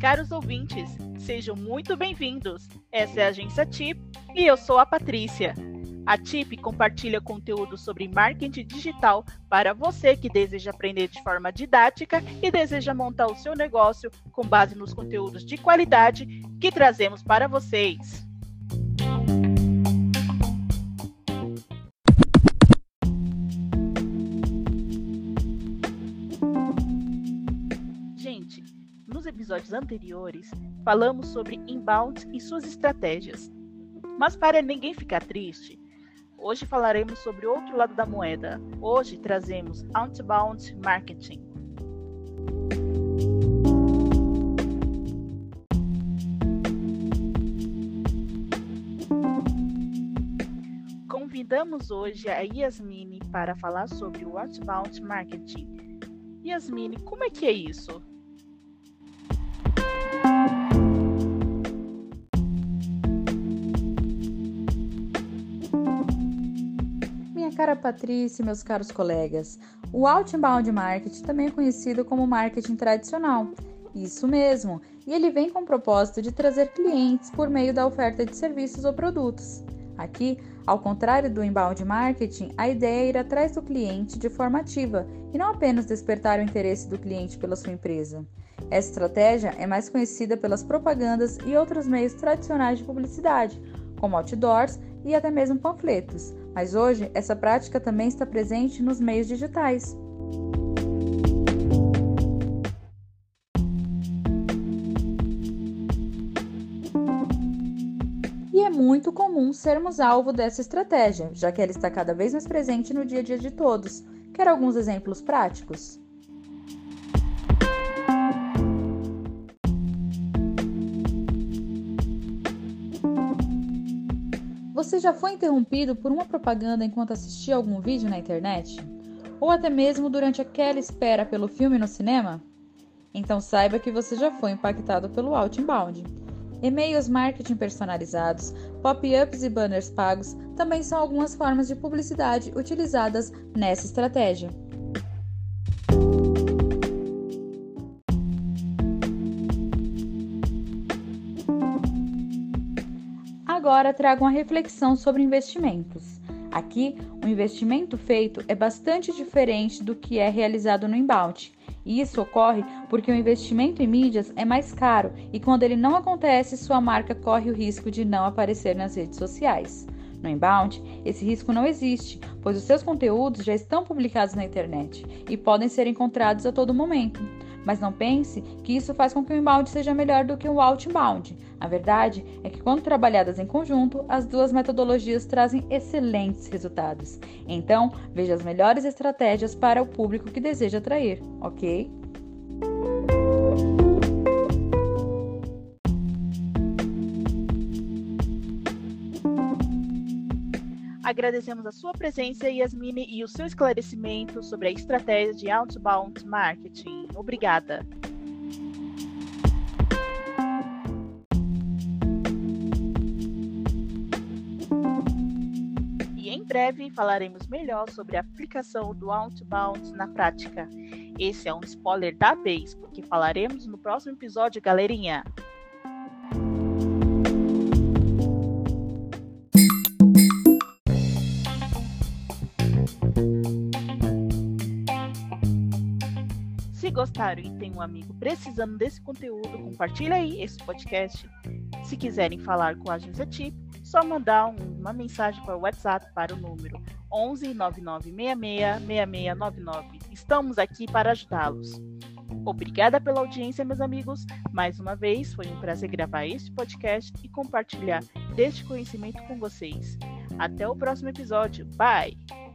Caros ouvintes, sejam muito bem-vindos. Essa é a Agência TIP e eu sou a Patrícia. A TIP compartilha conteúdo sobre marketing digital para você que deseja aprender de forma didática e deseja montar o seu negócio com base nos conteúdos de qualidade que trazemos para vocês. Gente, nos episódios anteriores falamos sobre inbound e suas estratégias. Mas para ninguém ficar triste, Hoje falaremos sobre outro lado da moeda. Hoje trazemos outbound marketing. Convidamos hoje a Yasmine para falar sobre o outbound marketing. Yasmine, como é que é isso? Cara Patrícia e meus caros colegas, o outbound marketing também é conhecido como marketing tradicional. Isso mesmo, e ele vem com o propósito de trazer clientes por meio da oferta de serviços ou produtos. Aqui, ao contrário do inbound marketing, a ideia é ir atrás do cliente de forma ativa e não apenas despertar o interesse do cliente pela sua empresa. Essa estratégia é mais conhecida pelas propagandas e outros meios tradicionais de publicidade, como outdoors e até mesmo panfletos, mas hoje essa prática também está presente nos meios digitais. E é muito comum sermos alvo dessa estratégia, já que ela está cada vez mais presente no dia a dia de todos. Quer alguns exemplos práticos? Você já foi interrompido por uma propaganda enquanto assistia algum vídeo na internet? Ou até mesmo durante aquela espera pelo filme no cinema? Então saiba que você já foi impactado pelo outbound. E-mails marketing personalizados, pop-ups e banners pagos também são algumas formas de publicidade utilizadas nessa estratégia. Agora trago uma reflexão sobre investimentos. Aqui, o investimento feito é bastante diferente do que é realizado no inbound. E isso ocorre porque o investimento em mídias é mais caro e quando ele não acontece, sua marca corre o risco de não aparecer nas redes sociais. No inbound, esse risco não existe, pois os seus conteúdos já estão publicados na internet e podem ser encontrados a todo momento. Mas não pense que isso faz com que o inbound seja melhor do que o outbound. A verdade é que, quando trabalhadas em conjunto, as duas metodologias trazem excelentes resultados. Então, veja as melhores estratégias para o público que deseja atrair, ok? Agradecemos a sua presença, Yasmine, e o seu esclarecimento sobre a estratégia de outbound marketing. Obrigada. E em breve falaremos melhor sobre a aplicação do outbound na prática. Esse é um spoiler da vez, porque falaremos no próximo episódio, galerinha. Gostaram e tem um amigo precisando desse conteúdo, compartilha aí esse podcast. Se quiserem falar com a agência TIP, só mandar um, uma mensagem para o WhatsApp para o número 11 9966 6699. Estamos aqui para ajudá-los. Obrigada pela audiência, meus amigos. Mais uma vez, foi um prazer gravar este podcast e compartilhar deste conhecimento com vocês. Até o próximo episódio. Bye!